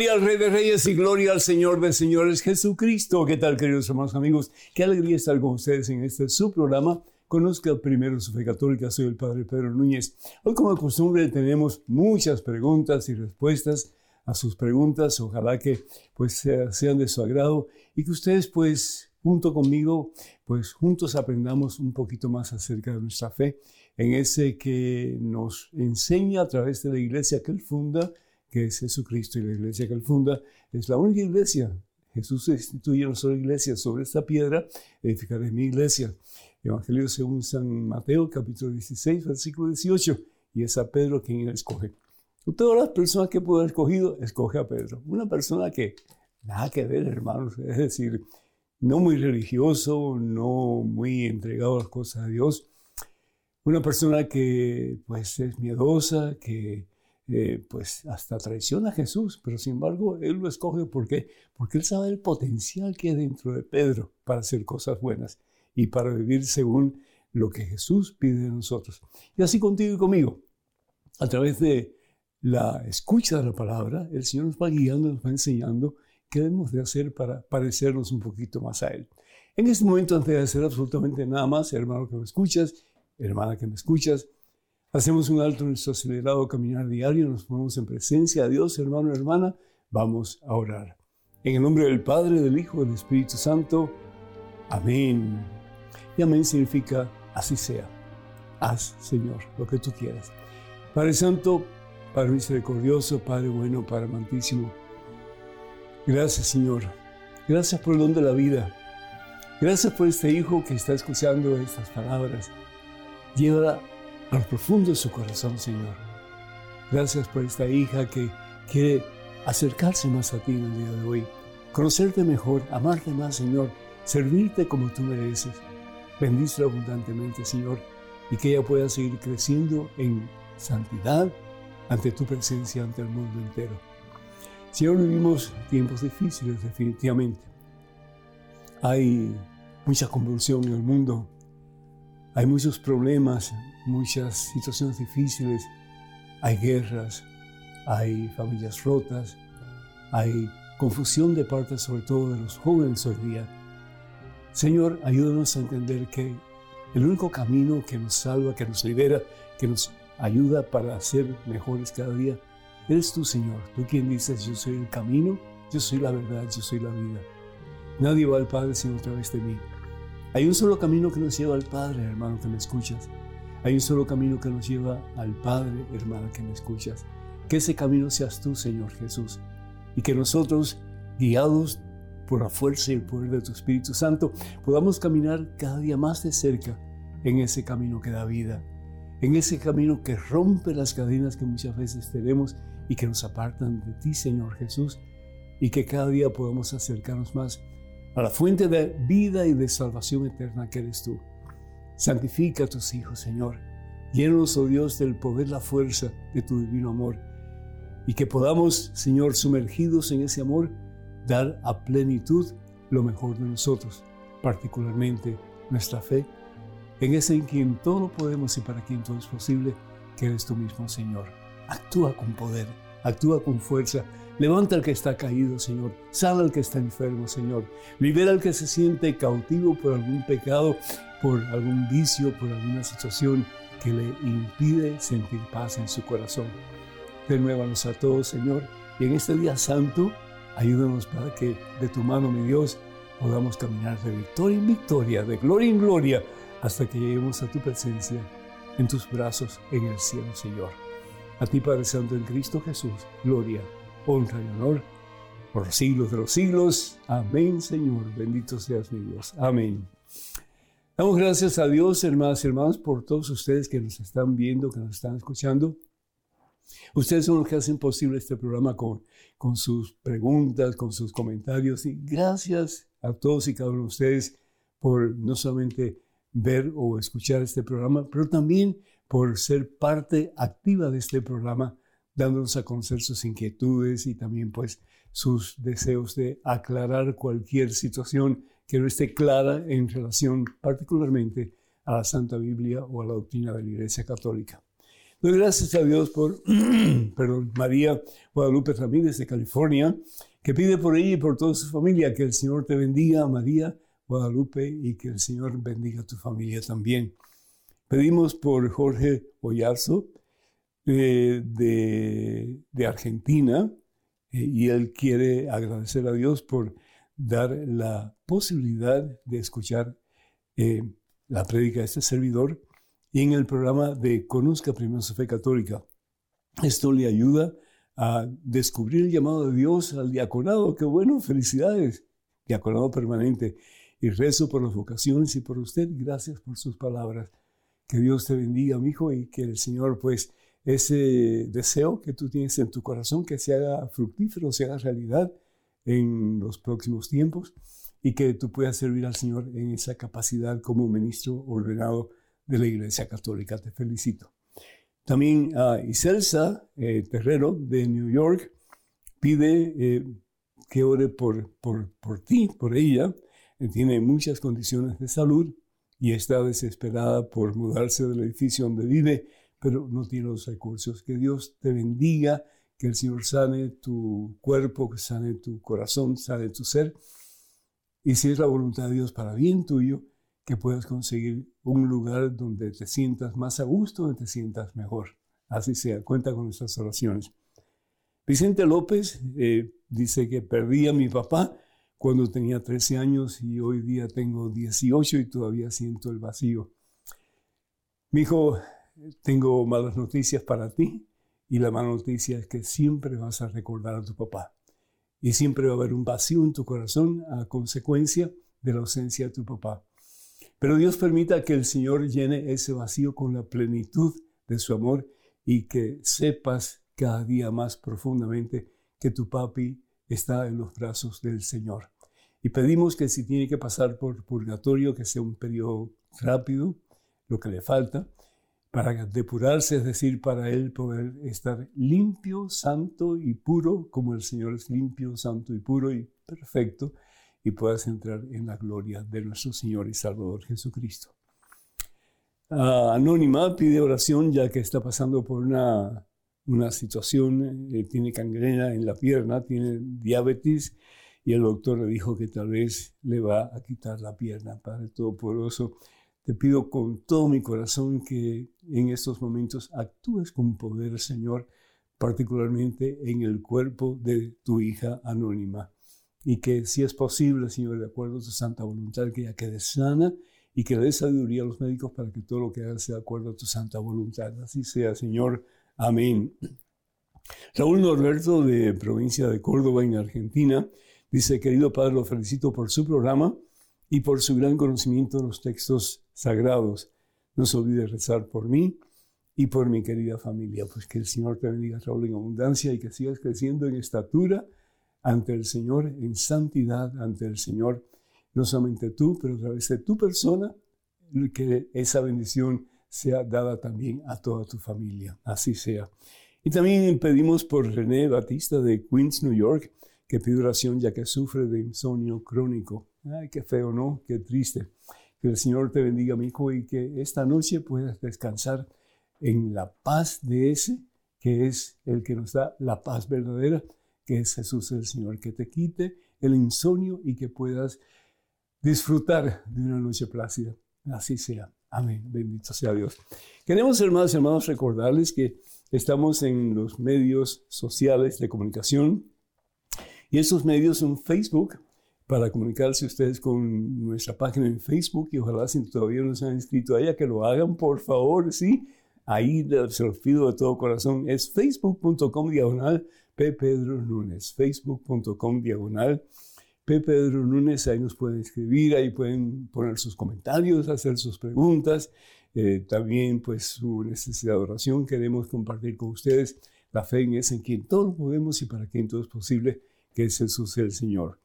Gloria al Rey de Reyes y gloria al Señor de Señores Jesucristo. ¿Qué tal, queridos hermanos amigos? Qué alegría estar con ustedes en este su programa. Conozca primero su fe católica. Soy el Padre Pedro Núñez. Hoy, como de costumbre, tenemos muchas preguntas y respuestas a sus preguntas. Ojalá que pues sean de su agrado y que ustedes pues junto conmigo pues juntos aprendamos un poquito más acerca de nuestra fe en ese que nos enseña a través de la iglesia que él funda que es Jesucristo y la iglesia que él funda, es la única iglesia. Jesús instituye una sola iglesia. Sobre esta piedra edificaré mi iglesia. Evangelio según San Mateo, capítulo 16, versículo 18. Y es a Pedro quien escoge. Todas las personas que pudo haber escogido, escoge a Pedro. Una persona que nada que ver, hermanos. Es decir, no muy religioso, no muy entregado a las cosas de Dios. Una persona que pues es miedosa, que eh, pues hasta traiciona a Jesús, pero sin embargo él lo escoge porque porque él sabe el potencial que hay dentro de Pedro para hacer cosas buenas y para vivir según lo que Jesús pide de nosotros. Y así contigo y conmigo, a través de la escucha de la palabra, el Señor nos va guiando, nos va enseñando qué debemos de hacer para parecernos un poquito más a Él. En este momento, antes de hacer absolutamente nada más, hermano que me escuchas, hermana que me escuchas, Hacemos un alto en nuestro acelerado caminar diario, nos ponemos en presencia de Dios, hermano, hermana, vamos a orar. En el nombre del Padre, del Hijo, del Espíritu Santo. Amén. Y amén significa así sea. Haz, Señor, lo que tú quieras. Padre Santo, Padre misericordioso, Padre bueno, Padre amantísimo. Gracias, Señor. Gracias por el don de la vida. Gracias por este hijo que está escuchando estas palabras. Llévala a lo profundo de su corazón, Señor. Gracias por esta hija que quiere acercarse más a ti en el día de hoy, conocerte mejor, amarte más, Señor, servirte como tú mereces. Bendícela abundantemente, Señor, y que ella pueda seguir creciendo en santidad ante tu presencia, ante el mundo entero. Señor, vivimos tiempos difíciles, definitivamente. Hay mucha convulsión en el mundo, hay muchos problemas, muchas situaciones difíciles, hay guerras, hay familias rotas, hay confusión de parte sobre todo de los jóvenes hoy día. Señor, ayúdanos a entender que el único camino que nos salva, que nos libera, que nos ayuda para ser mejores cada día, eres tú, Señor. Tú quien dices, yo soy el camino, yo soy la verdad, yo soy la vida. Nadie va al Padre sino a través de mí. Hay un solo camino que nos lleva al Padre, hermano, que me escuchas. Hay un solo camino que nos lleva al Padre, hermana, que me escuchas. Que ese camino seas tú, Señor Jesús. Y que nosotros, guiados por la fuerza y el poder de tu Espíritu Santo, podamos caminar cada día más de cerca en ese camino que da vida. En ese camino que rompe las cadenas que muchas veces tenemos y que nos apartan de ti, Señor Jesús. Y que cada día podamos acercarnos más a la fuente de vida y de salvación eterna que eres tú. Santifica a tus hijos, Señor. Llénanos, oh Dios, del poder, la fuerza de tu divino amor. Y que podamos, Señor, sumergidos en ese amor, dar a plenitud lo mejor de nosotros, particularmente nuestra fe, en ese en quien todo podemos y para quien todo es posible, que eres tú mismo, Señor. Actúa con poder, actúa con fuerza, Levanta al que está caído, Señor. Sana al que está enfermo, Señor. Libera al que se siente cautivo por algún pecado, por algún vicio, por alguna situación que le impide sentir paz en su corazón. Renuévanos a todos, Señor. Y en este día santo, ayúdanos para que de tu mano, mi Dios, podamos caminar de victoria en victoria, de gloria en gloria, hasta que lleguemos a tu presencia, en tus brazos, en el cielo, Señor. A ti, Padre Santo, en Cristo Jesús, gloria honra y honor por los siglos de los siglos. Amén, Señor. Bendito seas mi Dios. Amén. Damos gracias a Dios, hermanas y hermanos, por todos ustedes que nos están viendo, que nos están escuchando. Ustedes son los que hacen posible este programa con, con sus preguntas, con sus comentarios. Y gracias a todos y cada uno de ustedes por no solamente ver o escuchar este programa, pero también por ser parte activa de este programa dándonos a conocer sus inquietudes y también pues sus deseos de aclarar cualquier situación que no esté clara en relación particularmente a la Santa Biblia o a la doctrina de la Iglesia Católica. Doy gracias a Dios por perdón, María Guadalupe Ramírez de California, que pide por ella y por toda su familia que el Señor te bendiga, María Guadalupe, y que el Señor bendiga a tu familia también. Pedimos por Jorge Oyarzo eh, de, Argentina, eh, y él quiere agradecer a Dios por dar la posibilidad de escuchar eh, la prédica de este servidor y en el programa de Conozca Primero su Fe Católica. Esto le ayuda a descubrir el llamado de Dios al diaconado. ¡Qué bueno! ¡Felicidades! Diaconado permanente. Y rezo por las vocaciones y por usted. Gracias por sus palabras. Que Dios te bendiga, mi hijo, y que el Señor, pues, ese deseo que tú tienes en tu corazón, que se haga fructífero, se haga realidad en los próximos tiempos y que tú puedas servir al Señor en esa capacidad como ministro ordenado de la Iglesia Católica. Te felicito. También a Iselsa eh, Terrero de New York pide eh, que ore por, por, por, ti, por ella. Eh, tiene muchas condiciones de salud y está desesperada por mudarse del edificio donde vive, pero no tiene los recursos. Que Dios te bendiga, que el Señor sane tu cuerpo, que sane tu corazón, sane tu ser. Y si es la voluntad de Dios para bien tuyo, que puedas conseguir un lugar donde te sientas más a gusto, donde te sientas mejor. Así sea, cuenta con nuestras oraciones. Vicente López eh, dice que perdí a mi papá cuando tenía 13 años y hoy día tengo 18 y todavía siento el vacío. Mi hijo, tengo malas noticias para ti y la mala noticia es que siempre vas a recordar a tu papá y siempre va a haber un vacío en tu corazón a consecuencia de la ausencia de tu papá. Pero Dios permita que el Señor llene ese vacío con la plenitud de su amor y que sepas cada día más profundamente que tu papi está en los brazos del Señor. Y pedimos que si tiene que pasar por purgatorio, que sea un periodo rápido, lo que le falta, para depurarse, es decir, para él poder estar limpio, santo y puro, como el Señor es limpio, santo y puro y perfecto, y puedas entrar en la gloria de nuestro Señor y Salvador Jesucristo. Anónima pide oración ya que está pasando por una, una situación, eh, tiene cangrena en la pierna, tiene diabetes y el doctor le dijo que tal vez le va a quitar la pierna. Padre Todopoderoso, te pido con todo mi corazón que en estos momentos actúes con poder, Señor, particularmente en el cuerpo de tu hija anónima y que si es posible, Señor, de acuerdo a tu santa voluntad, que ella quede sana y que le dé sabiduría a los médicos para que todo lo que haga sea de acuerdo a tu santa voluntad. Así sea, Señor. Amén. Raúl Norberto, de provincia de Córdoba, en Argentina, dice, querido Padre, lo felicito por su programa y por su gran conocimiento de los textos sagrados. No se olvide rezar por mí y por mi querida familia. Pues que el Señor te bendiga, Raúl, en abundancia y que sigas creciendo en estatura ante el Señor en santidad, ante el Señor, no solamente tú, pero a través de tu persona, que esa bendición sea dada también a toda tu familia. Así sea. Y también pedimos por René Batista de Queens, New York, que pide oración ya que sufre de insomnio crónico. Ay, qué feo, ¿no? Qué triste. Que el Señor te bendiga, mi hijo, y que esta noche puedas descansar en la paz de ese que es el que nos da la paz verdadera que es Jesús el Señor, que te quite el insomnio y que puedas disfrutar de una noche plácida. Así sea. Amén. Bendito sea Dios. Queremos, hermanos y hermanos, recordarles que estamos en los medios sociales de comunicación y esos medios son Facebook para comunicarse ustedes con nuestra página en Facebook y ojalá si todavía no se han inscrito a que lo hagan por favor, sí. Ahí se los pido de todo corazón. Es facebook.com diagonal P. Pedro Núñez, facebook.com diagonal P. Pedro Núñez, ahí nos pueden escribir, ahí pueden poner sus comentarios, hacer sus preguntas, eh, también pues su necesidad de oración, queremos compartir con ustedes la fe en ese en quien todos podemos y para quien todo es posible, que es Jesús el Señor.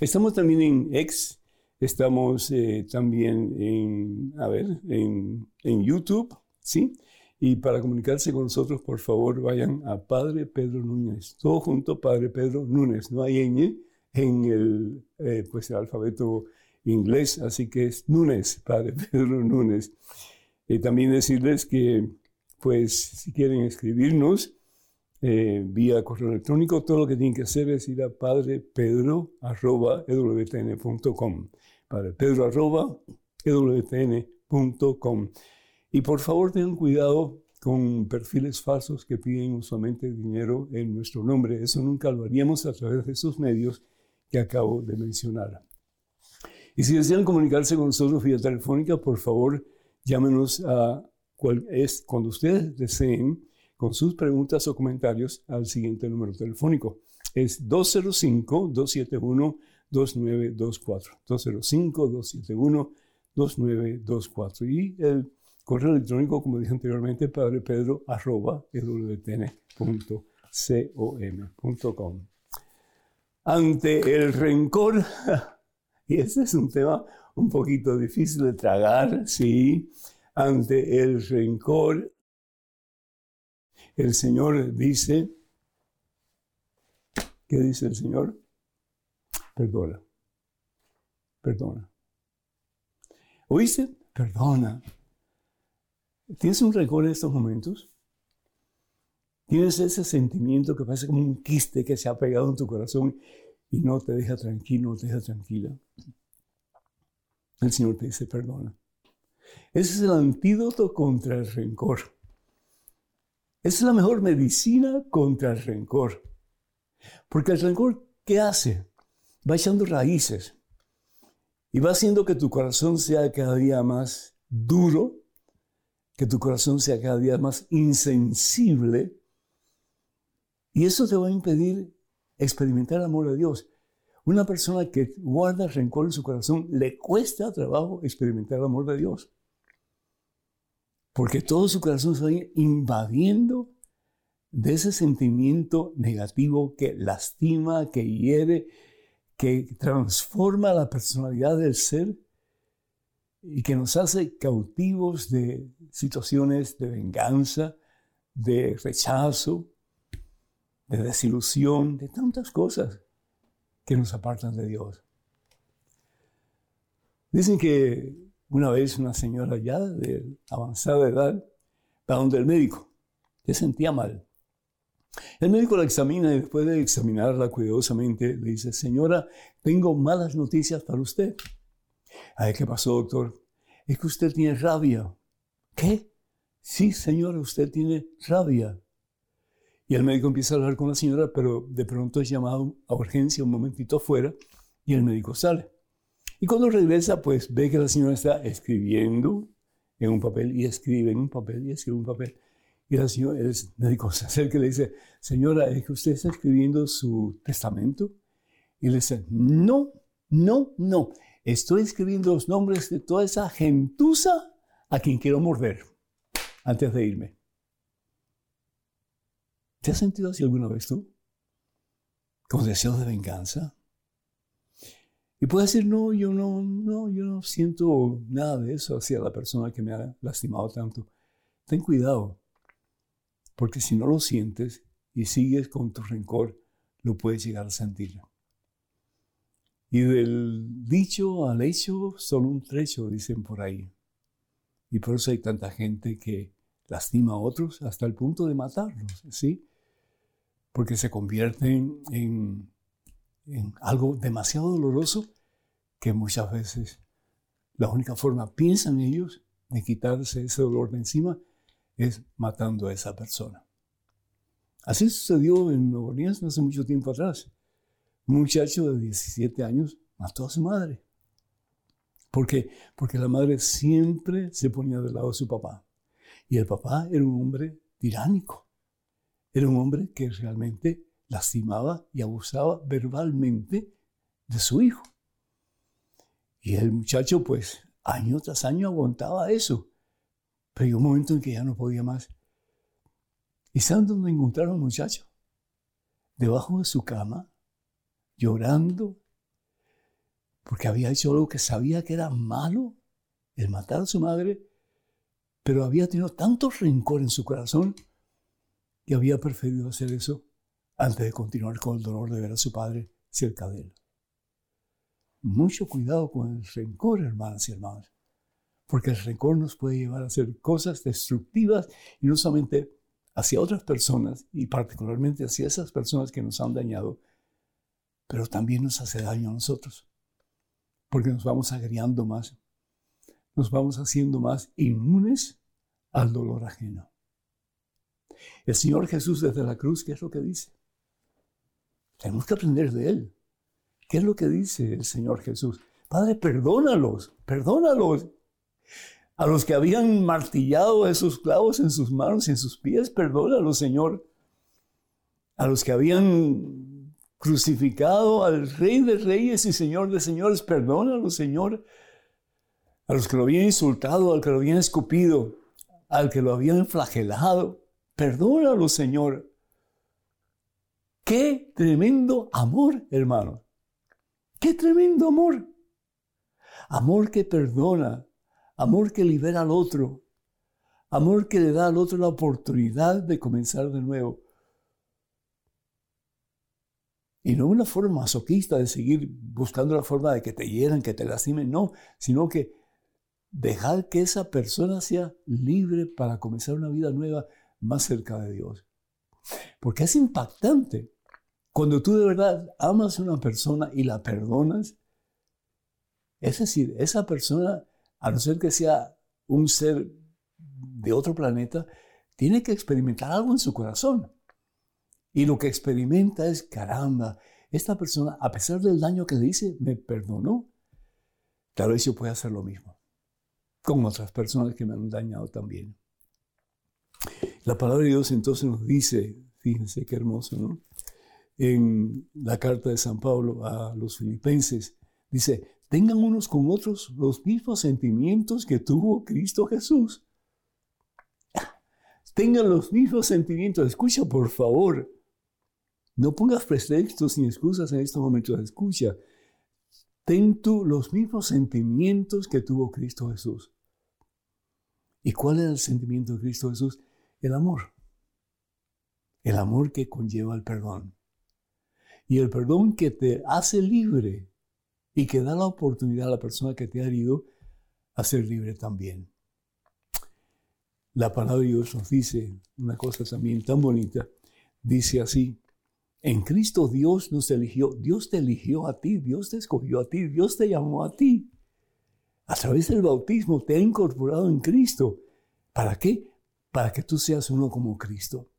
Estamos también en X, estamos eh, también en, a ver, en, en YouTube, ¿sí? Y para comunicarse con nosotros, por favor, vayan a Padre Pedro Núñez. Todo junto, Padre Pedro Núñez. No hay ñ en el, eh, pues, el alfabeto inglés, así que es Núñez, Padre Pedro Núñez. También decirles que pues si quieren escribirnos eh, vía correo electrónico, todo lo que tienen que hacer es ir a padrepedro.ewtn.com. padrepedro.ewtn.com. Y por favor tengan cuidado con perfiles falsos que piden usualmente dinero en nuestro nombre. Eso nunca lo haríamos a través de esos medios que acabo de mencionar. Y si desean comunicarse con nosotros vía telefónica, por favor, llámenos a cuando ustedes deseen con sus preguntas o comentarios al siguiente número telefónico. Es 205-271-2924. 205-271-2924. Y el correo electrónico, como dije anteriormente, padre Pedro arroba com. Ante el rencor, y ese es un tema un poquito difícil de tragar, sí, ante el rencor, el Señor dice, ¿qué dice el Señor? Perdona, perdona. ¿Oíste? Perdona. ¿Tienes un rencor en estos momentos? ¿Tienes ese sentimiento que parece como un quiste que se ha pegado en tu corazón y no te deja tranquilo, no te deja tranquila? El Señor te dice, perdona. Ese es el antídoto contra el rencor. Es la mejor medicina contra el rencor. Porque el rencor, ¿qué hace? Va echando raíces y va haciendo que tu corazón sea cada día más duro, que tu corazón sea cada día más insensible. Y eso te va a impedir experimentar el amor de Dios. Una persona que guarda rencor en su corazón le cuesta trabajo experimentar el amor de Dios. Porque todo su corazón se va invadiendo de ese sentimiento negativo que lastima, que hiere, que transforma la personalidad del ser y que nos hace cautivos de situaciones de venganza, de rechazo, de desilusión, de tantas cosas que nos apartan de Dios. Dicen que una vez una señora ya de avanzada edad va donde el médico, se sentía mal. El médico la examina y después de examinarla cuidadosamente le dice, señora, tengo malas noticias para usted. Ay, ¿qué pasó, doctor? Es que usted tiene rabia. ¿Qué? Sí, señora, usted tiene rabia. Y el médico empieza a hablar con la señora, pero de pronto es llamado a urgencia un momentito afuera y el médico sale. Y cuando regresa, pues ve que la señora está escribiendo en un papel y escribe en un papel y escribe en un papel. Y la señora, el médico se acerca y le dice, señora, ¿es que usted está escribiendo su testamento? Y le dice, no, no, no. Estoy escribiendo los nombres de toda esa gentuza a quien quiero morder antes de irme. ¿Te has sentido así alguna vez tú? ¿Con deseos de venganza? Y puedes decir, no, yo no, no, yo no siento nada de eso hacia la persona que me ha lastimado tanto. Ten cuidado, porque si no lo sientes y sigues con tu rencor, lo puedes llegar a sentir. Y del dicho al hecho, solo un trecho, dicen por ahí. Y por eso hay tanta gente que lastima a otros hasta el punto de matarlos, ¿sí? Porque se convierten en, en algo demasiado doloroso que muchas veces la única forma, piensan ellos, de quitarse ese dolor de encima es matando a esa persona. Así sucedió en Nueva Orleans hace mucho tiempo atrás. Un muchacho de 17 años mató a su madre. ¿Por qué? Porque la madre siempre se ponía del lado de su papá. Y el papá era un hombre tiránico. Era un hombre que realmente lastimaba y abusaba verbalmente de su hijo. Y el muchacho, pues, año tras año aguantaba eso. Pero llegó un momento en que ya no podía más. ¿Y saben dónde encontraron al muchacho? Debajo de su cama, llorando, porque había hecho algo que sabía que era malo, el matar a su madre, pero había tenido tanto rencor en su corazón que había preferido hacer eso antes de continuar con el dolor de ver a su padre cerca de él. Mucho cuidado con el rencor, hermanas y hermanos, Porque el rencor nos puede llevar a hacer cosas destructivas y no solamente hacia otras personas y particularmente hacia esas personas que nos han dañado, pero también nos hace daño a nosotros. Porque nos vamos agriando más, nos vamos haciendo más inmunes al dolor ajeno. El Señor Jesús desde la cruz, ¿qué es lo que dice? Tenemos que aprender de Él. ¿Qué es lo que dice el Señor Jesús? Padre, perdónalos, perdónalos. A los que habían martillado esos clavos en sus manos y en sus pies, perdónalos, Señor. A los que habían crucificado al Rey de Reyes y Señor de Señores, perdónalos, Señor. A los que lo habían insultado, al que lo habían escupido, al que lo habían flagelado, perdónalos, Señor. Qué tremendo amor, hermano. Qué tremendo amor. Amor que perdona, amor que libera al otro, amor que le da al otro la oportunidad de comenzar de nuevo. Y no una forma masoquista de seguir buscando la forma de que te hieran, que te lastimen, no, sino que dejar que esa persona sea libre para comenzar una vida nueva más cerca de Dios. Porque es impactante. Cuando tú de verdad amas a una persona y la perdonas, es decir, esa persona, a no ser que sea un ser de otro planeta, tiene que experimentar algo en su corazón. Y lo que experimenta es, caramba, esta persona, a pesar del daño que le hice, me perdonó. Tal vez yo pueda hacer lo mismo con otras personas que me han dañado también. La palabra de Dios entonces nos dice, fíjense qué hermoso, ¿no? En la carta de San Pablo a los filipenses. Dice, tengan unos con otros los mismos sentimientos que tuvo Cristo Jesús. Tengan los mismos sentimientos. Escucha, por favor. No pongas pretextos ni excusas en estos momentos. Escucha. Ten tú los mismos sentimientos que tuvo Cristo Jesús. ¿Y cuál es el sentimiento de Cristo Jesús? El amor. El amor que conlleva el perdón y el perdón que te hace libre y que da la oportunidad a la persona que te ha herido a ser libre también. La palabra de Dios nos dice una cosa también tan bonita. Dice así, en Cristo Dios nos eligió, Dios te eligió a ti, Dios te escogió a ti, Dios te llamó a ti. A través del bautismo te ha incorporado en Cristo. ¿Para qué? Para que tú seas uno como Cristo.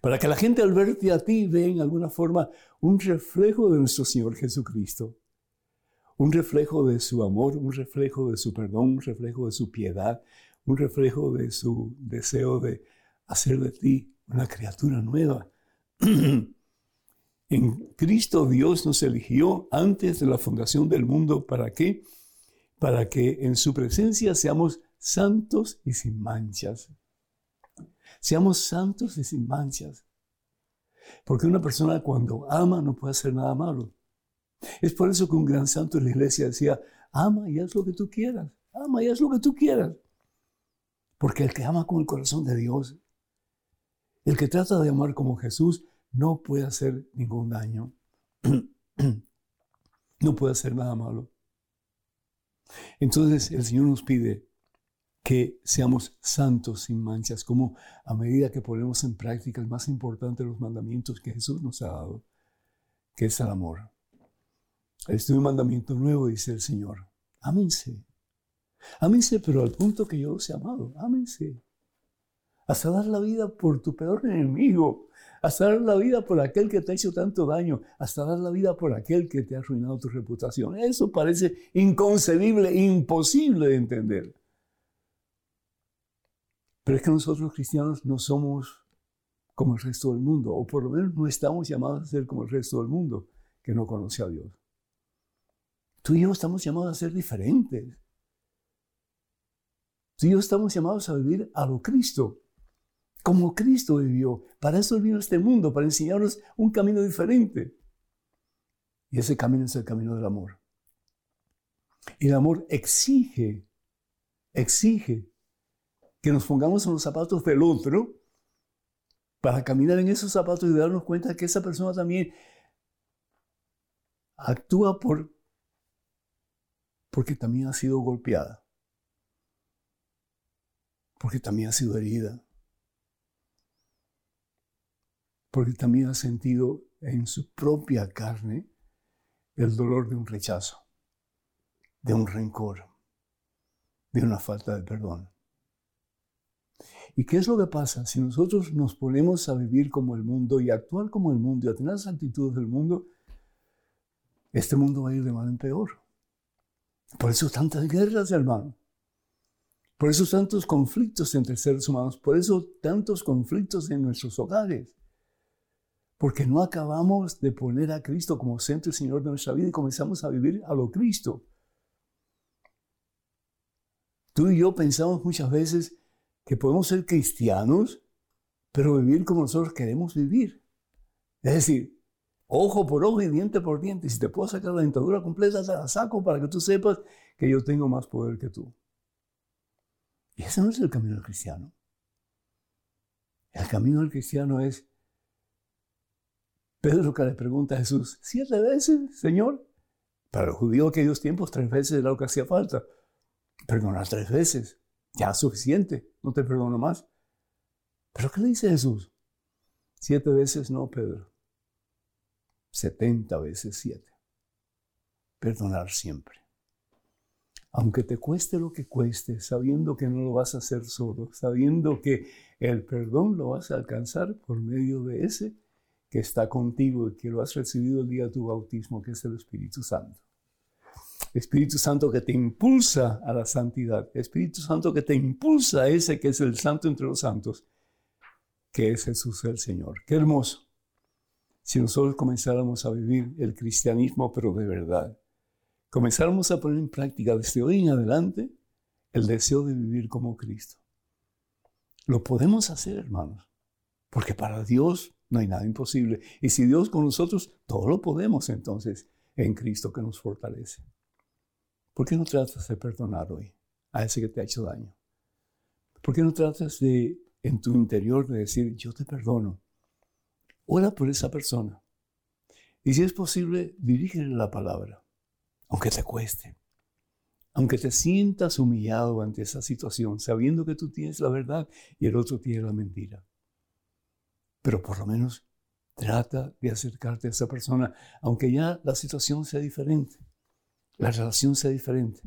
Para que la gente al verte a ti vea en alguna forma un reflejo de nuestro Señor Jesucristo. Un reflejo de su amor, un reflejo de su perdón, un reflejo de su piedad, un reflejo de su deseo de hacer de ti una criatura nueva. en Cristo Dios nos eligió antes de la fundación del mundo. ¿Para? Para que en su presencia seamos santos y sin manchas. Seamos santos y sin manchas. Porque una persona cuando ama no puede hacer nada malo. Es por eso que un gran santo en la iglesia decía, ama y haz lo que tú quieras. Ama y haz lo que tú quieras. Porque el que ama con el corazón de Dios, el que trata de amar como Jesús, no puede hacer ningún daño. no puede hacer nada malo. Entonces el Señor nos pide, que seamos santos sin manchas, como a medida que ponemos en práctica el más importante de los mandamientos que Jesús nos ha dado, que es el amor. Este es un mandamiento nuevo, dice el Señor. Ámense. Ámense, pero al punto que yo los he amado. Ámense. Hasta dar la vida por tu peor enemigo. Hasta dar la vida por aquel que te ha hecho tanto daño. Hasta dar la vida por aquel que te ha arruinado tu reputación. Eso parece inconcebible, imposible de entender. Pero es que nosotros cristianos no somos como el resto del mundo, o por lo menos no estamos llamados a ser como el resto del mundo que no conoce a Dios. Tú y yo estamos llamados a ser diferentes. Tú y yo estamos llamados a vivir a lo Cristo, como Cristo vivió. Para eso vino este mundo, para enseñarnos un camino diferente. Y ese camino es el camino del amor. Y el amor exige, exige que nos pongamos en los zapatos del otro para caminar en esos zapatos y darnos cuenta que esa persona también actúa por porque también ha sido golpeada. porque también ha sido herida, porque también ha sentido en su propia carne el dolor de un rechazo, de un rencor, de una falta de perdón. ¿Y qué es lo que pasa? Si nosotros nos ponemos a vivir como el mundo y actuar como el mundo y a tener las actitudes del mundo, este mundo va a ir de mal en peor. Por eso tantas guerras, hermano. Por eso tantos conflictos entre seres humanos. Por eso tantos conflictos en nuestros hogares. Porque no acabamos de poner a Cristo como centro y Señor de nuestra vida y comenzamos a vivir a lo Cristo. Tú y yo pensamos muchas veces que podemos ser cristianos, pero vivir como nosotros queremos vivir. Es decir, ojo por ojo y diente por diente. Si te puedo sacar la dentadura completa, te la saco para que tú sepas que yo tengo más poder que tú. Y ese no es el camino del cristiano. El camino del cristiano es Pedro que le pregunta a Jesús, ¿siete veces, Señor? Para los judíos aquellos tiempos, tres veces era lo que hacía falta. Perdonar tres veces, ya es suficiente, no te perdono más. ¿Pero qué le dice Jesús? Siete veces no, Pedro. Setenta veces siete. Perdonar siempre. Aunque te cueste lo que cueste, sabiendo que no lo vas a hacer solo, sabiendo que el perdón lo vas a alcanzar por medio de ese que está contigo y que lo has recibido el día de tu bautismo, que es el Espíritu Santo. Espíritu Santo que te impulsa a la santidad. Espíritu Santo que te impulsa a ese que es el santo entre los santos, que es Jesús el Señor. Qué hermoso. Si nosotros comenzáramos a vivir el cristianismo, pero de verdad, comenzáramos a poner en práctica desde hoy en adelante el deseo de vivir como Cristo. Lo podemos hacer, hermanos, porque para Dios no hay nada imposible. Y si Dios con nosotros, todo lo podemos entonces en Cristo que nos fortalece. ¿Por qué no tratas de perdonar hoy a ese que te ha hecho daño? ¿Por qué no tratas de, en tu interior, de decir, yo te perdono? Ora por esa persona. Y si es posible, dirígele la palabra, aunque te cueste. Aunque te sientas humillado ante esa situación, sabiendo que tú tienes la verdad y el otro tiene la mentira pero por lo menos trata de acercarte a esa persona, aunque ya la situación sea diferente, la relación sea diferente,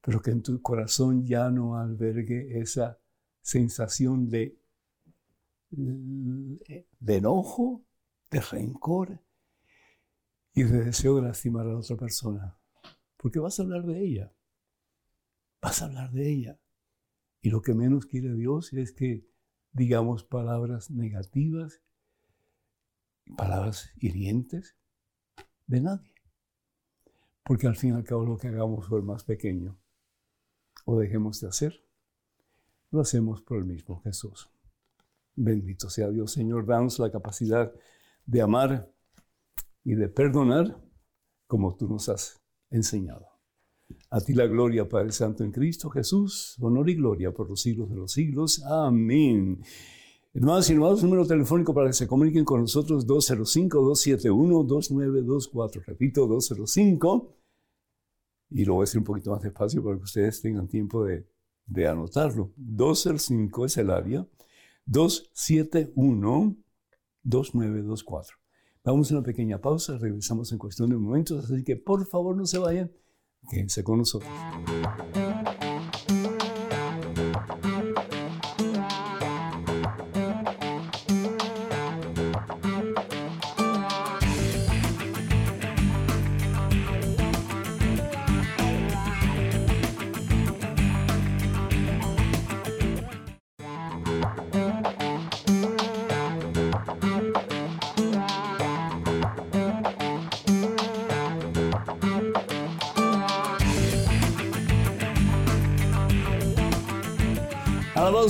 pero que en tu corazón ya no albergue esa sensación de, enojo, de rencor y de deseo de lastimar a la otra persona. Porque vas a hablar de ella. Vas a hablar de ella. Y lo que menos quiere Dios es que digamos palabras negativas, palabras hirientes de nadie. Porque al fin y al cabo lo que hagamos por el más pequeño o dejemos de hacer, lo hacemos por el mismo Jesús. Bendito sea Dios, Señor, danos la capacidad de amar y de perdonar como tú nos has enseñado. A ti la gloria, Padre Santo, en Cristo Jesús, honor y gloria por los siglos de los siglos. Amén. Hermanos y hermanos, número telefónico para que se comuniquen con nosotros 205-271-2924. Repito, 205. Y lo voy a decir un poquito más despacio para que ustedes tengan tiempo de, de anotarlo. 205 es el área. 271-2924. Vamos a una pequeña pausa, regresamos en cuestión de momentos, así que por favor no se vayan. Quédense con nosotros.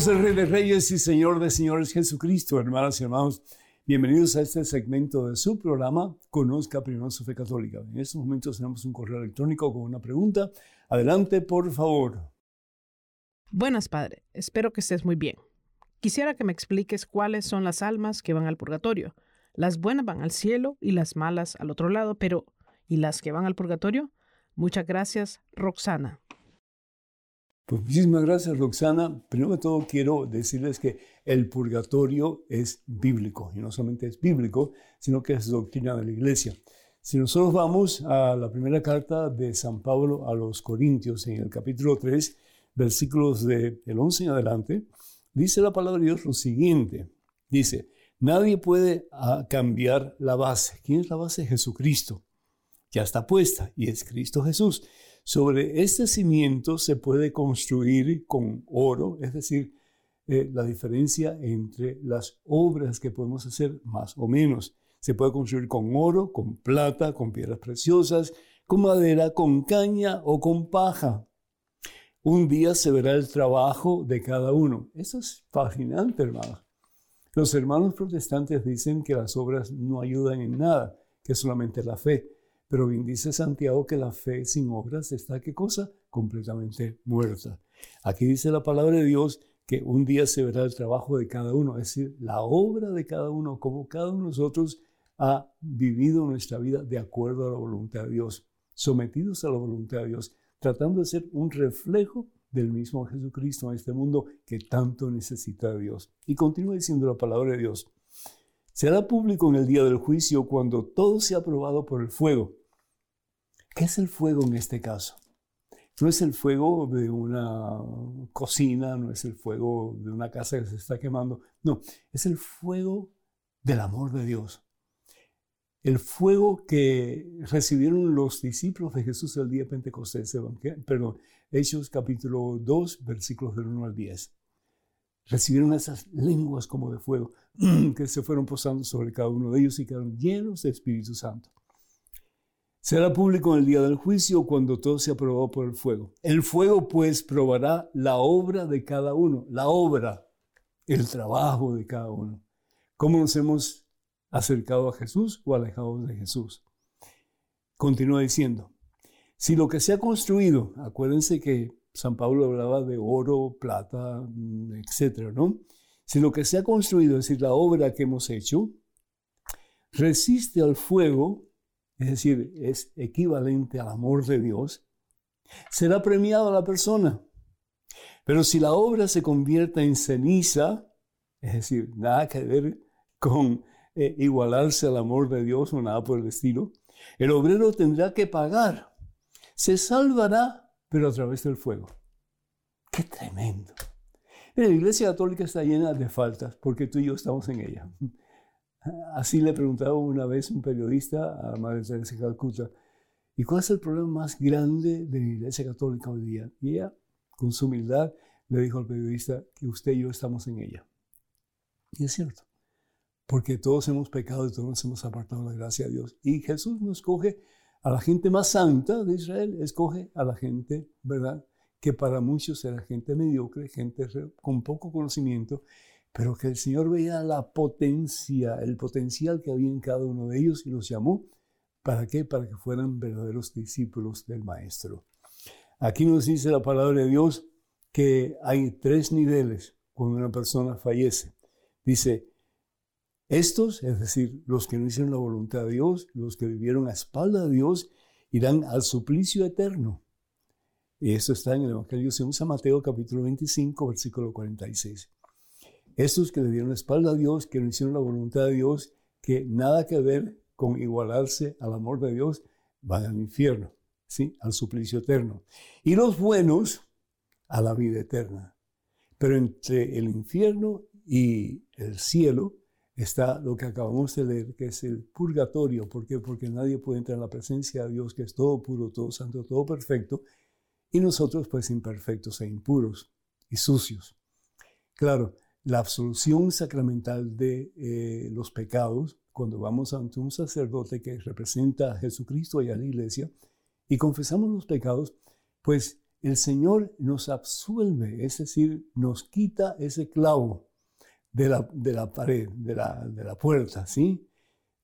El Rey de Reyes y Señor de Señores Jesucristo, hermanas y hermanos. Bienvenidos a este segmento de su programa, Conozca Primero su Fe Católica. En estos momentos tenemos un correo electrónico con una pregunta. Adelante, por favor. Buenas, Padre. Espero que estés muy bien. Quisiera que me expliques cuáles son las almas que van al purgatorio. Las buenas van al cielo y las malas al otro lado, pero ¿y las que van al purgatorio? Muchas gracias, Roxana. Pues muchísimas gracias, Roxana. Primero de todo, quiero decirles que el purgatorio es bíblico, y no solamente es bíblico, sino que es doctrina de la iglesia. Si nosotros vamos a la primera carta de San Pablo a los Corintios, en el capítulo 3, versículos del 11 en adelante, dice la palabra de Dios lo siguiente. Dice, nadie puede ah, cambiar la base. ¿Quién es la base? Jesucristo. Ya está puesta y es Cristo Jesús. Sobre este cimiento se puede construir con oro, es decir, eh, la diferencia entre las obras que podemos hacer más o menos. Se puede construir con oro, con plata, con piedras preciosas, con madera, con caña o con paja. Un día se verá el trabajo de cada uno. Eso es fascinante, hermano. Los hermanos protestantes dicen que las obras no ayudan en nada, que solamente la fe. Pero bien dice Santiago que la fe sin obras está, ¿qué cosa? Completamente muerta. Aquí dice la palabra de Dios que un día se verá el trabajo de cada uno, es decir, la obra de cada uno, como cada uno de nosotros ha vivido nuestra vida de acuerdo a la voluntad de Dios, sometidos a la voluntad de Dios, tratando de ser un reflejo del mismo Jesucristo en este mundo que tanto necesita Dios. Y continúa diciendo la palabra de Dios. Será público en el día del juicio cuando todo sea probado por el fuego. ¿Qué es el fuego en este caso? No es el fuego de una cocina, no es el fuego de una casa que se está quemando, no, es el fuego del amor de Dios. El fuego que recibieron los discípulos de Jesús el día de Pentecostés, perdón, Hechos capítulo 2, versículos del 1 al 10. Recibieron esas lenguas como de fuego que se fueron posando sobre cada uno de ellos y quedaron llenos de Espíritu Santo. Será público en el día del juicio cuando todo sea probado por el fuego. El fuego pues probará la obra de cada uno, la obra, el trabajo de cada uno. ¿Cómo nos hemos acercado a Jesús o alejado de Jesús? Continúa diciendo, si lo que se ha construido, acuérdense que San Pablo hablaba de oro, plata, mm, etcétera, ¿no? Si lo que se ha construido, es decir, la obra que hemos hecho, resiste al fuego, es decir, es equivalente al amor de Dios, será premiado a la persona. Pero si la obra se convierte en ceniza, es decir, nada que ver con eh, igualarse al amor de Dios o nada por el estilo, el obrero tendrá que pagar. Se salvará, pero a través del fuego. ¡Qué tremendo! La Iglesia Católica está llena de faltas porque tú y yo estamos en ella. Así le preguntaba una vez un periodista a Madre Teresa de Calcuta, ¿y cuál es el problema más grande de la Iglesia Católica hoy día? Y ella, con su humildad, le dijo al periodista que usted y yo estamos en ella. Y es cierto, porque todos hemos pecado y todos nos hemos apartado de la gracia de Dios. Y Jesús nos escoge a la gente más santa de Israel, escoge a la gente, ¿verdad? Que para muchos era gente mediocre, gente con poco conocimiento, pero que el Señor veía la potencia, el potencial que había en cada uno de ellos y los llamó. ¿Para qué? Para que fueran verdaderos discípulos del Maestro. Aquí nos dice la palabra de Dios que hay tres niveles cuando una persona fallece. Dice, estos, es decir, los que no hicieron la voluntad de Dios, los que vivieron a espalda de Dios, irán al suplicio eterno. Y esto está en el Evangelio según San Mateo capítulo 25, versículo 46. Estos que le dieron la espalda a Dios, que no hicieron la voluntad de Dios, que nada que ver con igualarse al amor de Dios, van al infierno, ¿sí? al suplicio eterno. Y los buenos a la vida eterna. Pero entre el infierno y el cielo está lo que acabamos de leer, que es el purgatorio. ¿Por qué? Porque nadie puede entrar en la presencia de Dios, que es todo puro, todo santo, todo perfecto, y nosotros pues imperfectos e impuros y sucios. Claro, la absolución sacramental de eh, los pecados, cuando vamos ante un sacerdote que representa a Jesucristo y a la iglesia y confesamos los pecados, pues el Señor nos absuelve, es decir, nos quita ese clavo de la, de la pared, de la, de la puerta, ¿sí?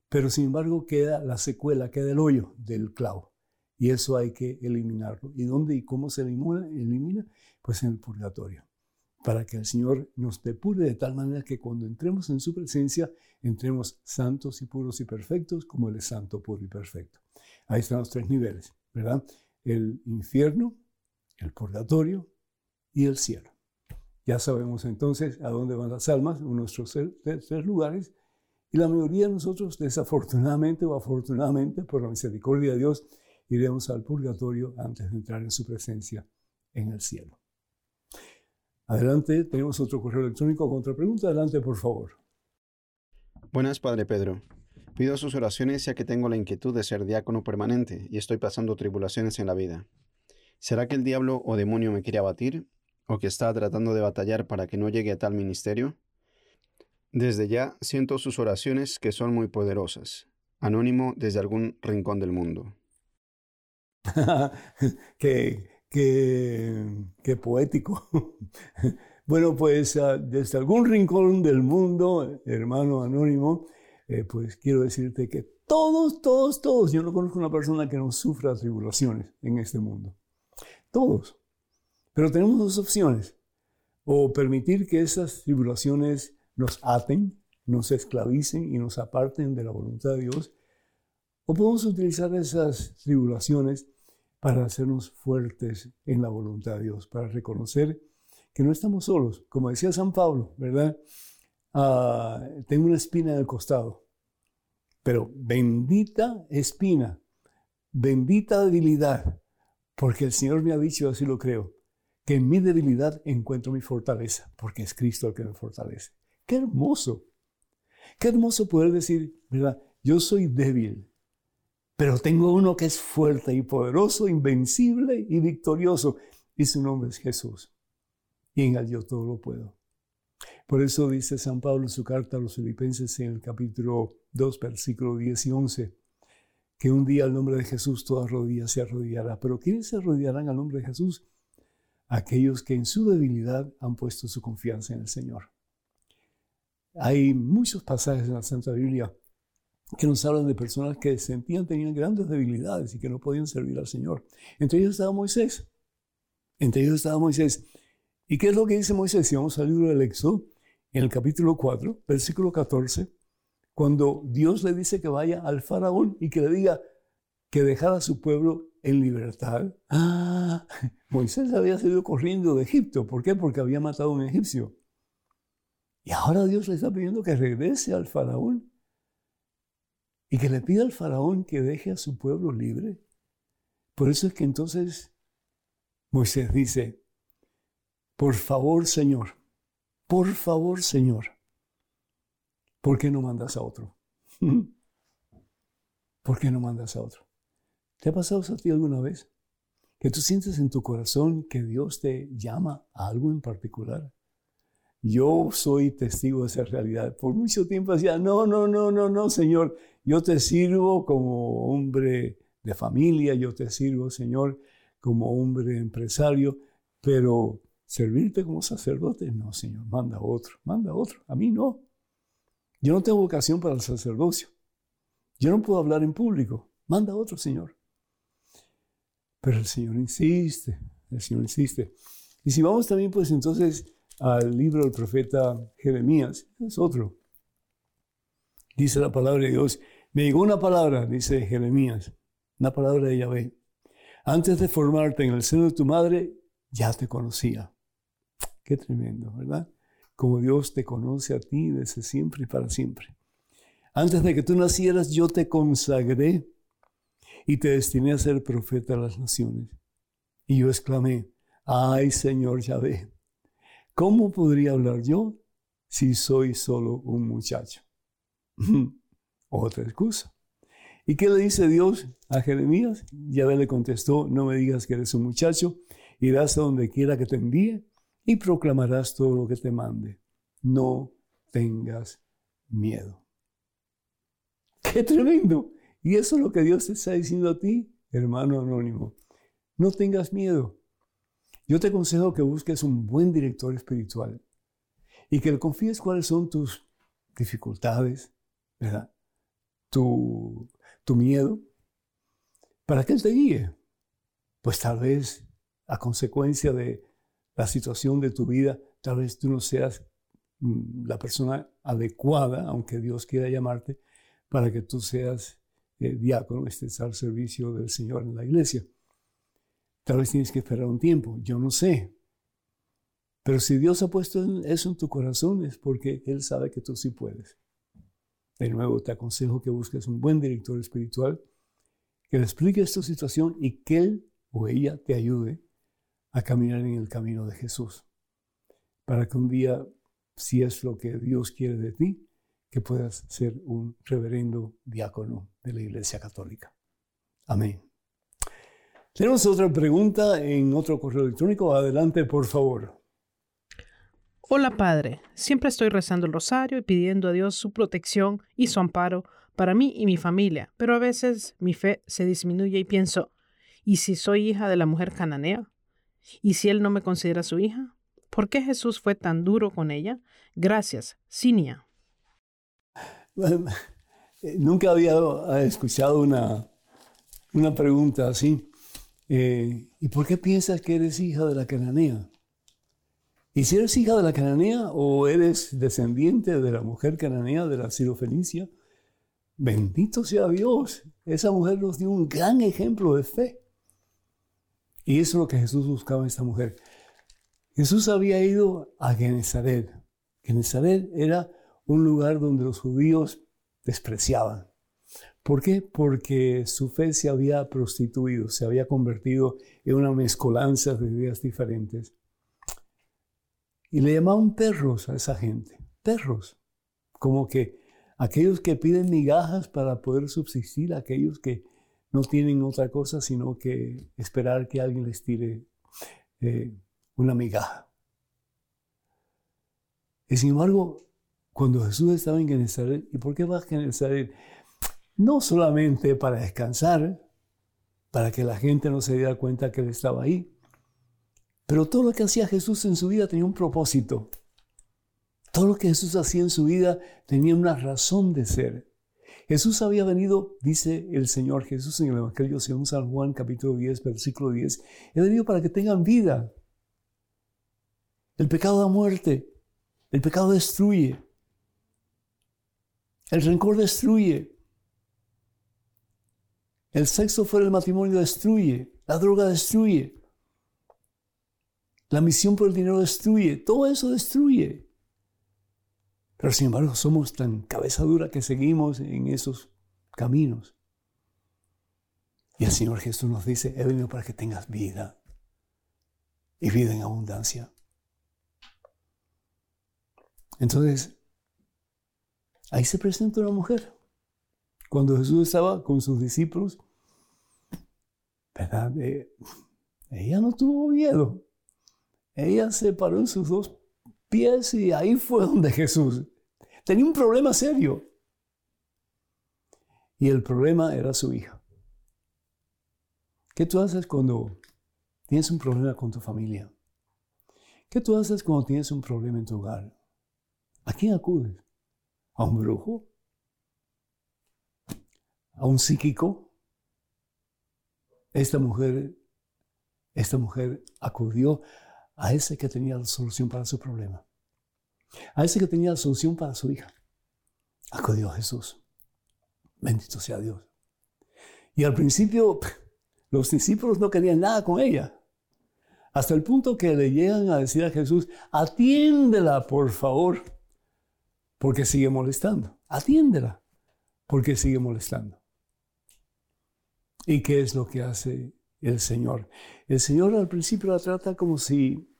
Pero sin embargo queda la secuela, queda el hoyo del clavo. Y eso hay que eliminarlo. ¿Y dónde y cómo se elimina? Pues en el purgatorio para que el Señor nos depure de tal manera que cuando entremos en su presencia, entremos santos y puros y perfectos como Él es santo, puro y perfecto. Ahí están los tres niveles, ¿verdad? El infierno, el purgatorio y el cielo. Ya sabemos entonces a dónde van las almas, nuestros tres lugares, y la mayoría de nosotros, desafortunadamente o afortunadamente, por la misericordia de Dios, iremos al purgatorio antes de entrar en su presencia en el cielo. Adelante, tenemos otro correo electrónico con otra pregunta. Adelante, por favor. Buenas, Padre Pedro. Pido sus oraciones ya que tengo la inquietud de ser diácono permanente y estoy pasando tribulaciones en la vida. ¿Será que el diablo o demonio me quiere abatir o que está tratando de batallar para que no llegue a tal ministerio? Desde ya siento sus oraciones que son muy poderosas. Anónimo desde algún rincón del mundo. qué, poético. bueno, pues ah, desde algún rincón del mundo, hermano anónimo, eh, pues quiero decirte que todos, todos, todos, yo no conozco una persona que no sufra tribulaciones en este mundo. Todos. Pero tenemos dos opciones. O permitir que esas tribulaciones nos aten, nos esclavicen y nos aparten de la voluntad de Dios. O podemos utilizar esas tribulaciones para hacernos fuertes en la voluntad de Dios, para reconocer que no estamos solos. Como decía San Pablo, ¿verdad? Ah, tengo una espina en el costado, pero bendita espina, bendita debilidad, porque el Señor me ha dicho, así lo creo, que en mi debilidad encuentro mi fortaleza, porque es Cristo el que me fortalece. Qué hermoso, qué hermoso poder decir, ¿verdad? Yo soy débil, pero tengo uno que es fuerte y poderoso, invencible y victorioso, y su nombre es Jesús. Y en él yo todo lo puedo. Por eso dice San Pablo en su carta a los filipenses en el capítulo 2, versículo 10 y 11, que un día al nombre de Jesús toda rodilla se arrodillará. Pero ¿quiénes se arrodillarán al nombre de Jesús? Aquellos que en su debilidad han puesto su confianza en el Señor. Hay muchos pasajes en la Santa Biblia que nos hablan de personas que sentían, tenían grandes debilidades y que no podían servir al Señor. Entre ellos estaba Moisés. Entre ellos estaba Moisés. ¿Y qué es lo que dice Moisés? Si vamos al libro del Éxodo, en el capítulo 4, versículo 14, cuando Dios le dice que vaya al faraón y que le diga que dejara a su pueblo en libertad. Ah, Moisés había salido corriendo de Egipto. ¿Por qué? Porque había matado a un egipcio. Y ahora Dios le está pidiendo que regrese al faraón y que le pida al faraón que deje a su pueblo libre. Por eso es que entonces Moisés dice, por favor Señor, por favor Señor, ¿por qué no mandas a otro? ¿Por qué no mandas a otro? ¿Te ha pasado eso a ti alguna vez? Que tú sientes en tu corazón que Dios te llama a algo en particular. Yo soy testigo de esa realidad. Por mucho tiempo decía, no, no, no, no, no, Señor, yo te sirvo como hombre de familia, yo te sirvo, Señor, como hombre empresario, pero servirte como sacerdote, no, Señor, manda otro, manda otro, a mí no. Yo no tengo vocación para el sacerdocio. Yo no puedo hablar en público, manda otro, Señor. Pero el Señor insiste, el Señor insiste. Y si vamos también, pues entonces al libro del profeta Jeremías, es otro. Dice la palabra de Dios, me llegó una palabra, dice Jeremías, una palabra de Yahvé. Antes de formarte en el seno de tu madre, ya te conocía. Qué tremendo, ¿verdad? Como Dios te conoce a ti desde siempre y para siempre. Antes de que tú nacieras, yo te consagré y te destiné a ser profeta de las naciones. Y yo exclamé, ay Señor Yahvé, ¿Cómo podría hablar yo si soy solo un muchacho? Otra excusa. ¿Y qué le dice Dios a Jeremías? Yahvé le contestó, no me digas que eres un muchacho, irás a donde quiera que te envíe y proclamarás todo lo que te mande. No tengas miedo. ¡Qué tremendo! Y eso es lo que Dios te está diciendo a ti, hermano anónimo. No tengas miedo. Yo te aconsejo que busques un buen director espiritual y que le confíes cuáles son tus dificultades, ¿verdad? Tu, miedo, para que Él te guíe. Pues tal vez a consecuencia de la situación de tu vida, tal vez tú no seas mm, la persona adecuada, aunque Dios quiera llamarte, para que tú seas eh, diácono, estés al servicio del Señor en la iglesia. Tal vez tienes que esperar un tiempo, yo no sé. Pero si Dios ha puesto eso en tu corazón es porque Él sabe que tú sí puedes. De nuevo, te aconsejo que busques un buen director espiritual que le explique esta situación y que Él o ella te ayude a caminar en el camino de Jesús. Para que un día, si es lo que Dios quiere de ti, que puedas ser un reverendo diácono de la Iglesia Católica. Amén. Tenemos otra pregunta en otro correo electrónico. Adelante, por favor. Hola Padre, siempre estoy rezando el rosario y pidiendo a Dios su protección y su amparo para mí y mi familia, pero a veces mi fe se disminuye y pienso, ¿y si soy hija de la mujer cananea? ¿Y si Él no me considera su hija? ¿Por qué Jesús fue tan duro con ella? Gracias, Sinia. Nunca había escuchado una, una pregunta así. Eh, ¿Y por qué piensas que eres hija de la cananea? ¿Y si eres hija de la cananea o eres descendiente de la mujer cananea de la Fenicia? Bendito sea Dios. Esa mujer nos dio un gran ejemplo de fe. Y eso es lo que Jesús buscaba en esta mujer. Jesús había ido a Genezaret. Genezaret era un lugar donde los judíos despreciaban. ¿Por qué? Porque su fe se había prostituido, se había convertido en una mezcolanza de ideas diferentes. Y le llamaban perros a esa gente, perros, como que aquellos que piden migajas para poder subsistir, aquellos que no tienen otra cosa sino que esperar que alguien les tire eh, una migaja. Y sin embargo, cuando Jesús estaba en Genezaret, ¿y por qué va a Genezaret? No solamente para descansar, para que la gente no se diera cuenta que él estaba ahí, pero todo lo que hacía Jesús en su vida tenía un propósito. Todo lo que Jesús hacía en su vida tenía una razón de ser. Jesús había venido, dice el Señor Jesús en el Evangelio según San Juan capítulo 10, versículo 10, he venido para que tengan vida. El pecado da muerte, el pecado destruye, el rencor destruye, el sexo fuera del matrimonio destruye, la droga destruye, la misión por el dinero destruye, todo eso destruye. Pero sin embargo somos tan cabeza dura que seguimos en esos caminos. Y el Señor Jesús nos dice, he venido para que tengas vida y vida en abundancia. Entonces, ahí se presenta una mujer. Cuando Jesús estaba con sus discípulos, ¿verdad? Eh, ella no tuvo miedo. Ella se paró en sus dos pies y ahí fue donde Jesús tenía un problema serio. Y el problema era su hija. ¿Qué tú haces cuando tienes un problema con tu familia? ¿Qué tú haces cuando tienes un problema en tu hogar? ¿A quién acudes? ¿A un brujo? ¿A un psíquico? Esta mujer, esta mujer acudió a ese que tenía la solución para su problema. A ese que tenía la solución para su hija. Acudió a Jesús. Bendito sea Dios. Y al principio los discípulos no querían nada con ella. Hasta el punto que le llegan a decir a Jesús, atiéndela por favor, porque sigue molestando. Atiéndela, porque sigue molestando. ¿Y qué es lo que hace el Señor? El Señor al principio la trata como si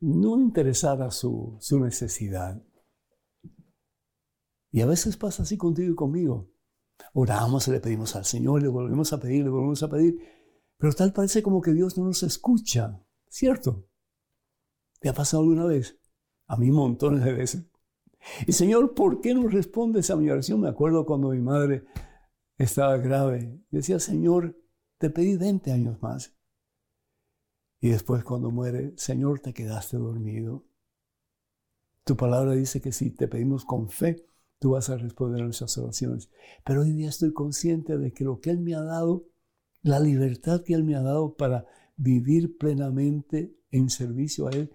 no interesara su, su necesidad. Y a veces pasa así contigo y conmigo. Oramos le pedimos al Señor, le volvemos a pedir, le volvemos a pedir, pero tal parece como que Dios no nos escucha, ¿cierto? ¿Te ha pasado alguna vez? A mí montones de veces. Y Señor, ¿por qué no respondes a mi oración? Me acuerdo cuando mi madre estaba grave. Decía, Señor, te pedí 20 años más. Y después cuando muere, Señor, te quedaste dormido. Tu palabra dice que si te pedimos con fe, tú vas a responder a nuestras oraciones. Pero hoy día estoy consciente de que lo que Él me ha dado, la libertad que Él me ha dado para vivir plenamente en servicio a Él,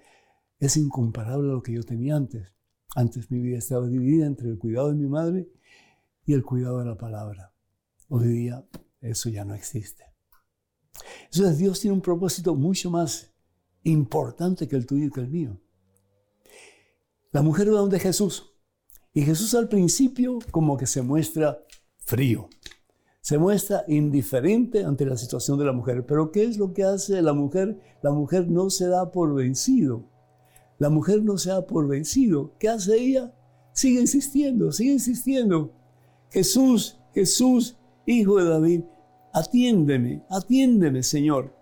es incomparable a lo que yo tenía antes. Antes mi vida estaba dividida entre el cuidado de mi madre y el cuidado de la palabra. Hoy día eso ya no existe. Entonces Dios tiene un propósito mucho más importante que el tuyo y que el mío. La mujer va donde Jesús. Y Jesús al principio como que se muestra frío. Se muestra indiferente ante la situación de la mujer. Pero ¿qué es lo que hace la mujer? La mujer no se da por vencido. La mujer no se da por vencido. ¿Qué hace ella? Sigue insistiendo, sigue insistiendo. Jesús, Jesús, hijo de David, atiéndeme, atiéndeme, Señor.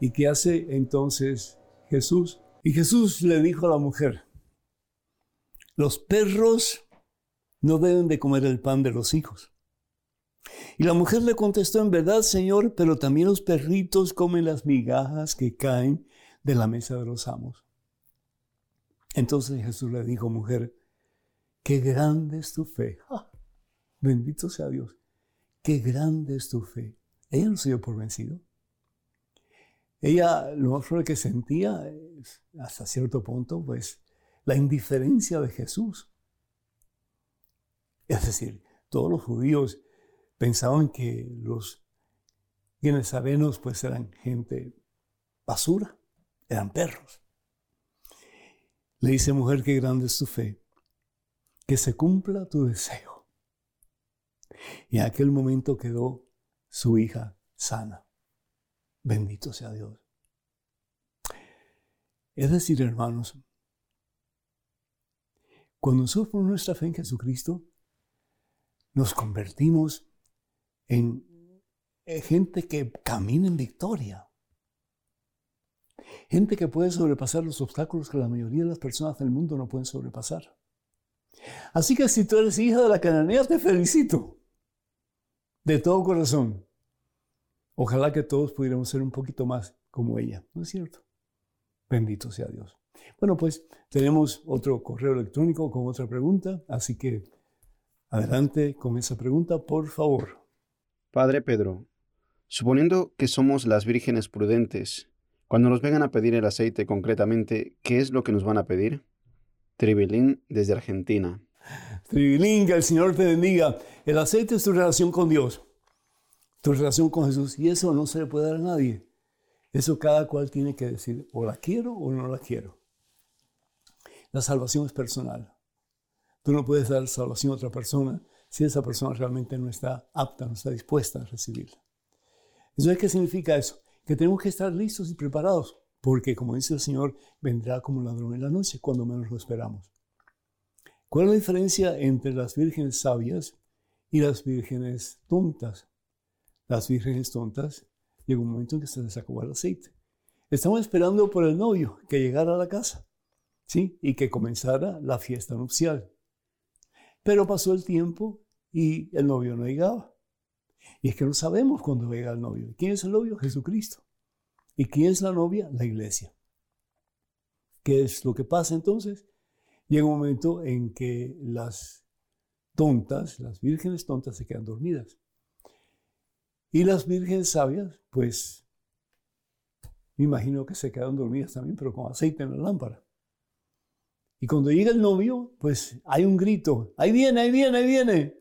¿Y qué hace entonces Jesús? Y Jesús le dijo a la mujer, los perros no deben de comer el pan de los hijos. Y la mujer le contestó, en verdad, Señor, pero también los perritos comen las migajas que caen de la mesa de los amos. Entonces Jesús le dijo, mujer, qué grande es tu fe. ¡Ah! Bendito sea Dios. Qué grande es tu fe. Ella no se dio por vencido. Ella lo más que sentía, hasta cierto punto, pues, la indiferencia de Jesús. Es decir, todos los judíos pensaban que los genezarenos pues eran gente basura, eran perros. Le dice, mujer, qué grande es tu fe, que se cumpla tu deseo. Y en aquel momento quedó su hija sana. Bendito sea Dios. Es decir, hermanos, cuando nosotros ponemos nuestra fe en Jesucristo, nos convertimos en gente que camina en victoria. Gente que puede sobrepasar los obstáculos que la mayoría de las personas del mundo no pueden sobrepasar. Así que si tú eres hija de la cananea, te felicito. De todo corazón. Ojalá que todos pudiéramos ser un poquito más como ella, ¿no es cierto? Bendito sea Dios. Bueno, pues tenemos otro correo electrónico con otra pregunta, así que adelante con esa pregunta, por favor. Padre Pedro, suponiendo que somos las vírgenes prudentes, cuando nos vengan a pedir el aceite concretamente, ¿qué es lo que nos van a pedir? Tribilín desde Argentina. Que el Señor te bendiga. El aceite es tu relación con Dios, tu relación con Jesús, y eso no se le puede dar a nadie. Eso cada cual tiene que decir, o la quiero o no la quiero. La salvación es personal. Tú no puedes dar salvación a otra persona si esa persona realmente no está apta, no está dispuesta a recibirla. Entonces, ¿qué significa eso? Que tenemos que estar listos y preparados, porque como dice el Señor, vendrá como ladrón en la noche, cuando menos lo esperamos. ¿Cuál es la diferencia entre las vírgenes sabias y las vírgenes tontas? Las vírgenes tontas llegó un momento en que se les acabó el aceite. Estamos esperando por el novio que llegara a la casa, ¿sí? Y que comenzara la fiesta nupcial. Pero pasó el tiempo y el novio no llegaba. Y es que no sabemos cuándo llega el novio. ¿Quién es el novio? Jesucristo. ¿Y quién es la novia? La iglesia. ¿Qué es lo que pasa entonces? Llega un momento en que las tontas, las vírgenes tontas se quedan dormidas. Y las vírgenes sabias, pues, me imagino que se quedan dormidas también, pero con aceite en la lámpara. Y cuando llega el novio, pues hay un grito, ahí viene, ahí viene, ahí viene.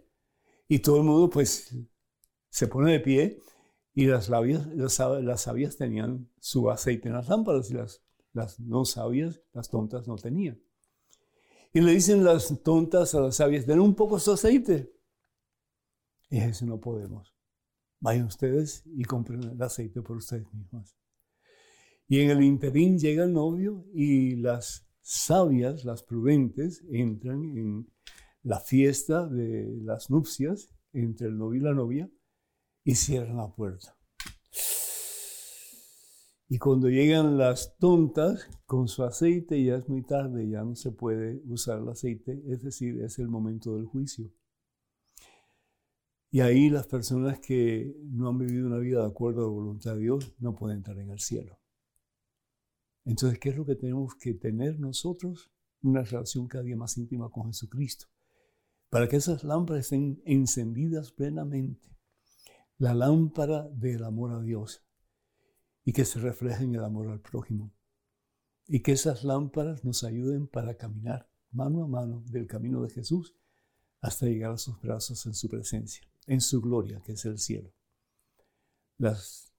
Y todo el mundo, pues, se pone de pie y las, sabias tenían su aceite en las lámparas y las no sabias, las tontas, no tenían. Y le dicen las tontas a las sabias, den un poco su aceite. Y eso no podemos. Vayan ustedes y compren el aceite por ustedes mismos. Y en el interín llega el novio y las sabias, las prudentes, entran en la fiesta de las nupcias entre el novio y la novia y cierran la puerta. Y cuando llegan las tontas con su aceite, ya es muy tarde, ya no se puede usar el aceite, es decir, es el momento del juicio. Y ahí las personas que no han vivido una vida de acuerdo a la voluntad de Dios no pueden entrar en el cielo. Entonces, ¿qué es lo que tenemos que tener nosotros? Una relación cada día más íntima con Jesucristo. Para que esas lámparas estén encendidas plenamente. La lámpara del amor a Dios. Y que se refleje en el amor al prójimo. Y que esas lámparas nos ayuden para caminar mano a mano del camino de Jesús hasta llegar a sus brazos en su presencia en su gloria, que es el cielo. Las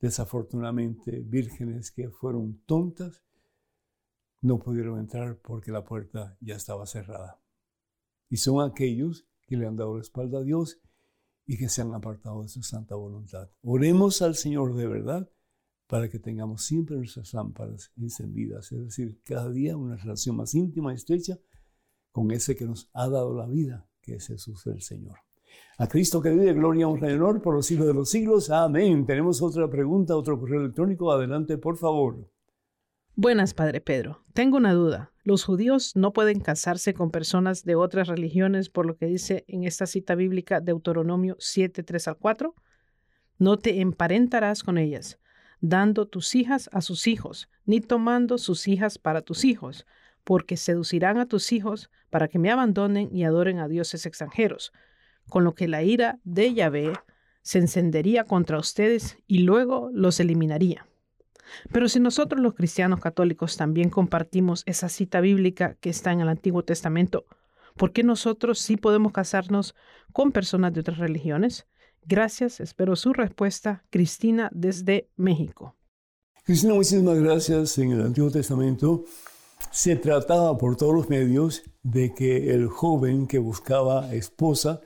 desafortunadamente vírgenes que fueron tontas, no pudieron entrar porque la puerta ya estaba cerrada. Y son aquellos que le han dado la espalda a Dios y que se han apartado de su santa voluntad. Oremos al Señor de verdad para que tengamos siempre nuestras lámparas encendidas, es decir, cada día una relación más íntima y estrecha con ese que nos ha dado la vida, que es Jesús el Señor. A Cristo que vive, gloria, honra y honor por los siglos de los siglos. Amén. Tenemos otra pregunta, otro correo electrónico. Adelante, por favor. Buenas, Padre Pedro. Tengo una duda. Los judíos no pueden casarse con personas de otras religiones por lo que dice en esta cita bíblica Deuteronomio 7, 3 al 4. No te emparentarás con ellas, dando tus hijas a sus hijos, ni tomando sus hijas para tus hijos, porque seducirán a tus hijos para que me abandonen y adoren a dioses extranjeros, con lo que la ira de Yahvé se encendería contra ustedes y luego los eliminaría. Pero si nosotros los cristianos católicos también compartimos esa cita bíblica que está en el Antiguo Testamento, ¿por qué nosotros sí podemos casarnos con personas de otras religiones? Gracias, espero su respuesta, Cristina desde México. Cristina, muchísimas gracias. En el Antiguo Testamento se trataba por todos los medios de que el joven que buscaba esposa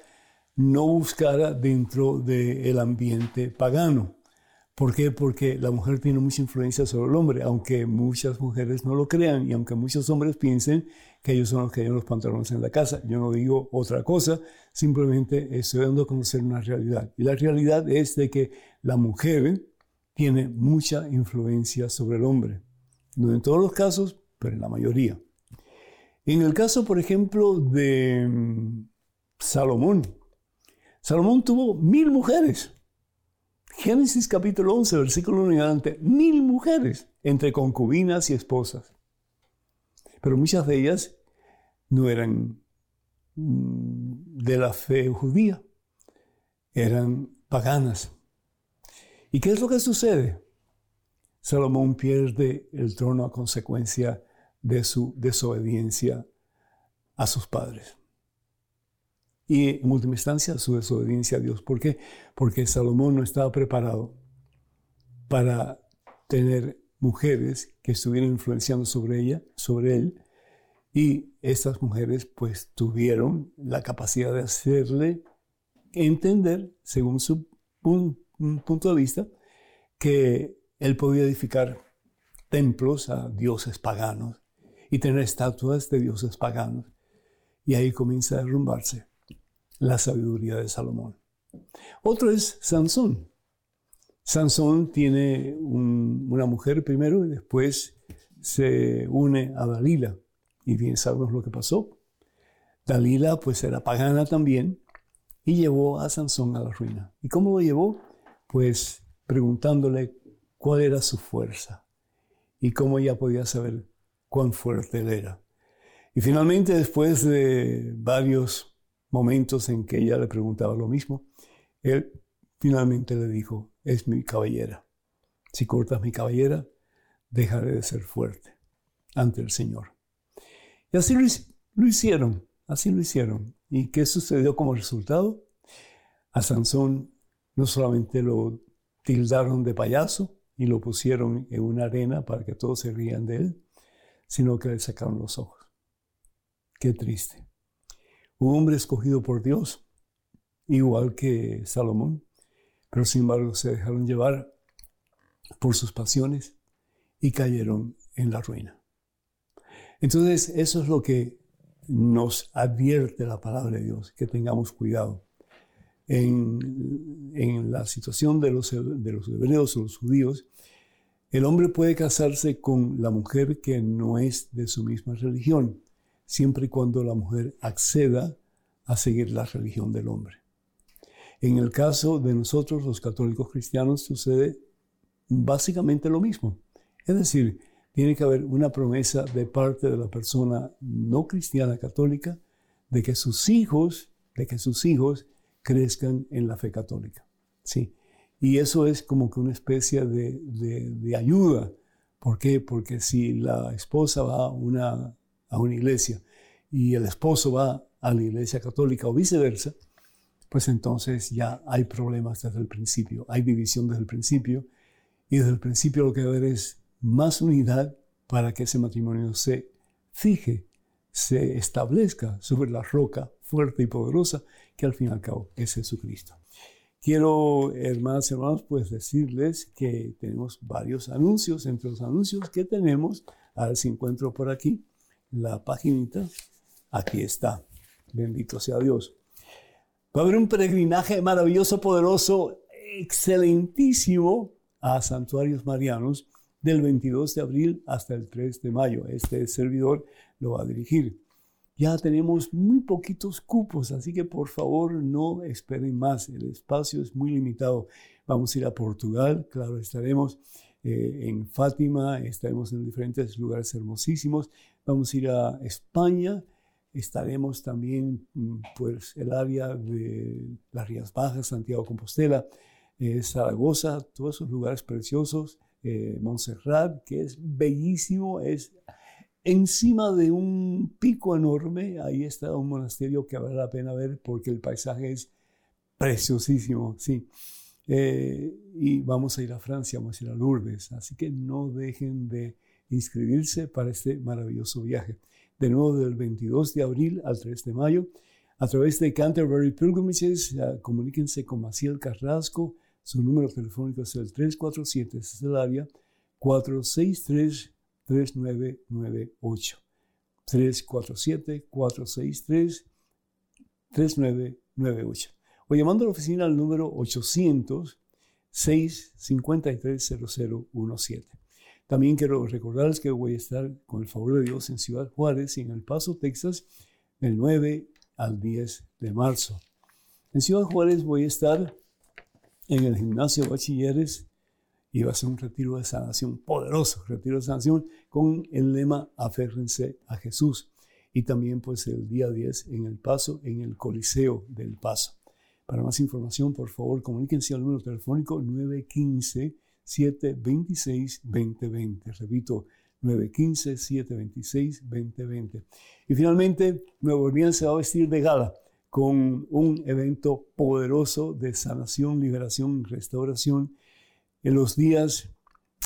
no buscara dentro del ambiente pagano. ¿Por qué? Porque la mujer tiene mucha influencia sobre el hombre, aunque muchas mujeres no lo crean y aunque muchos hombres piensen que ellos son los que llevan los pantalones en la casa. Yo no digo otra cosa, simplemente estoy dando a conocer una realidad. Y la realidad es de que la mujer tiene mucha influencia sobre el hombre. No en todos los casos, pero en la mayoría. En el caso, por ejemplo, de mm, Salomón. Salomón tuvo mil mujeres. Génesis capítulo 11, versículo 1 y adelante, mil mujeres entre concubinas y esposas. Pero muchas de ellas no eran mm, de la fe judía, eran paganas. ¿Y qué es lo que sucede? Salomón pierde el trono a consecuencia de su desobediencia a sus padres y en última instancia su desobediencia a Dios. ¿Por qué? Porque Salomón no estaba preparado para tener mujeres que estuvieran influenciando sobre ella, sobre él, y estas mujeres pues tuvieron la capacidad de hacerle entender, según su punto de vista, que él podía edificar templos a dioses paganos y tener estatuas de dioses paganos. Y ahí comienza a derrumbarse la sabiduría de Salomón. Otro es Sansón. Sansón tiene una mujer primero y después se une a Dalila. Y bien sabemos lo que pasó. Dalila pues era pagana también y llevó a Sansón a la ruina. ¿Y cómo lo llevó? Pues preguntándole cuál era su fuerza y cómo ella podía saber cuán fuerte él era. Y finalmente, después de varios momentos en que ella le preguntaba lo mismo, él finalmente le dijo, es mi caballera. Si cortas mi caballera, dejaré de ser fuerte ante el Señor. Y así lo, hicieron, así lo hicieron. ¿Y qué sucedió como resultado? A Sansón no solamente lo tildaron de payaso y lo pusieron en una arena para que todos se rían de él, sino que le sacaron los ojos. Qué triste un hombre escogido por Dios, igual que Salomón, pero sin embargo se dejaron llevar por sus pasiones y cayeron en la ruina. Entonces, eso es lo que nos advierte la palabra de Dios, que tengamos cuidado. En, en la situación de los, de los hebreos o los judíos, el hombre puede casarse con la mujer que no es de su misma religión siempre y cuando la mujer acceda a seguir la religión del hombre. En el caso de nosotros, los católicos cristianos, sucede básicamente lo mismo. Es decir, tiene que haber una promesa de parte de la persona no cristiana católica de que sus hijos, de que sus hijos crezcan en la fe católica. Sí. Y eso es como que una especie de, de ayuda. ¿Por qué? Porque si la esposa va a una a una iglesia y el esposo va a la iglesia católica o viceversa, pues entonces ya hay problemas desde el principio, hay división desde el principio Y desde el principio lo que a haber es más unidad para que ese matrimonio se fije, se establezca sobre la roca fuerte y poderosa que al fin y al cabo es Jesucristo. Quiero, hermanas y hermanos, pues decirles que tenemos varios anuncios. Entre los anuncios que tenemos, a ver si encuentro por aquí la paginita. Aquí está. Bendito sea Dios. Va a haber un peregrinaje maravilloso, poderoso, excelentísimo a santuarios marianos del 22 de abril hasta el 3 de mayo. Este servidor lo va a dirigir. Ya tenemos muy poquitos cupos, así que por favor no esperen más. El espacio es muy limitado. Vamos a ir a Portugal, claro, estaremos eh, en Fátima, estaremos en diferentes lugares hermosísimos. Vamos a ir a España, estaremos también mm, pues el área de las Rías Bajas, Santiago Compostela, eh, Zaragoza, todos esos lugares preciosos, eh, Montserrat, que es bellísimo, es encima de un pico enorme, ahí está un monasterio que vale la pena ver porque el paisaje es preciosísimo, sí. Eh, y vamos a ir a Francia, vamos a ir a Lourdes, así que no dejen de inscribirse para este maravilloso viaje. De nuevo, del 22 de abril al 3 de mayo, a través de Canterbury Pilgrimages, comuníquense con Maciel Carrasco, su número telefónico es el 347, es el área 463 3998. 347-463-3998. O llamando a la oficina al número 800-653-0017. También quiero recordarles que voy a estar, con el favor de Dios, en Ciudad Juárez y en El Paso, Texas, del 9 al 10 de marzo. En Ciudad Juárez voy a estar en el gimnasio Bachilleres y va a ser un retiro de sanación, poderoso retiro de sanación, con el lema Aférrense a Jesús. Y también pues el día 10 en El Paso, en el Coliseo del Paso. Para más información, por favor, comuníquense al número telefónico 915-726-2020. Repito, 915-726-2020. Y finalmente, Nuevo Orleans se va a vestir de gala con un evento poderoso de sanación, liberación, restauración en los días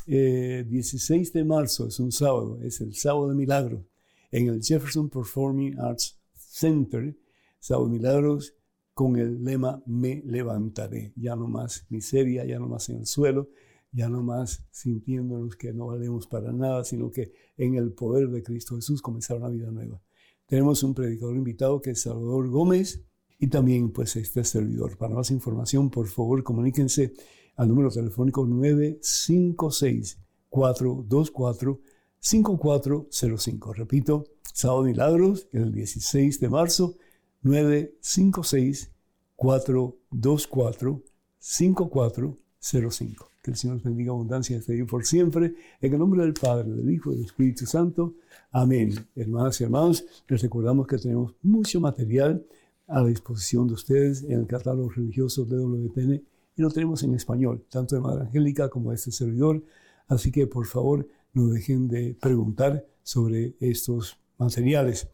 16 eh, de marzo, es un sábado, es el sábado de milagros, en el Jefferson Performing Arts Center, sábado de milagros, con el lema Me levantaré, ya no más miseria, ya no más en el suelo, ya no más sintiéndonos que no valemos para nada, sino que en el poder de Cristo Jesús comenzar una vida nueva. Tenemos un predicador invitado que es Salvador Gómez y también pues este servidor. Para más información, por favor, comuníquense al número telefónico 956-424-5405. Repito, Sábado Milagros, el 16 de marzo, 956-424-5405. Que el Señor nos bendiga abundancia día por siempre. En el nombre del Padre, del Hijo y del Espíritu Santo. Amén. Hermanas y hermanos, les recordamos que tenemos mucho material a la disposición de ustedes en el catálogo religioso de WTN y lo tenemos en español, tanto de Madre Angélica como de este servidor. Así que por favor no dejen de preguntar sobre estos materiales.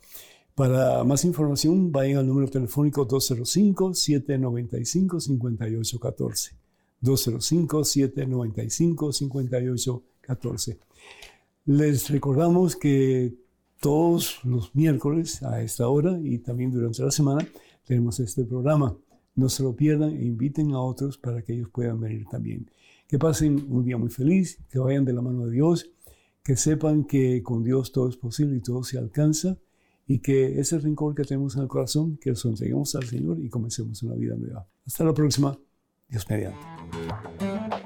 Para más información, vayan al número telefónico 205-795-5814. 205-795-5814. Les recordamos que todos los miércoles a esta hora y también durante la semana tenemos este programa. No se lo pierdan e inviten a otros para que ellos puedan venir también. Que pasen un día muy feliz, que vayan de la mano de Dios, que sepan que con Dios todo es posible y todo se alcanza y que ese rencor que tenemos en el corazón, que lo entreguemos al Señor y comencemos una vida nueva. Hasta la próxima. Dios mediante.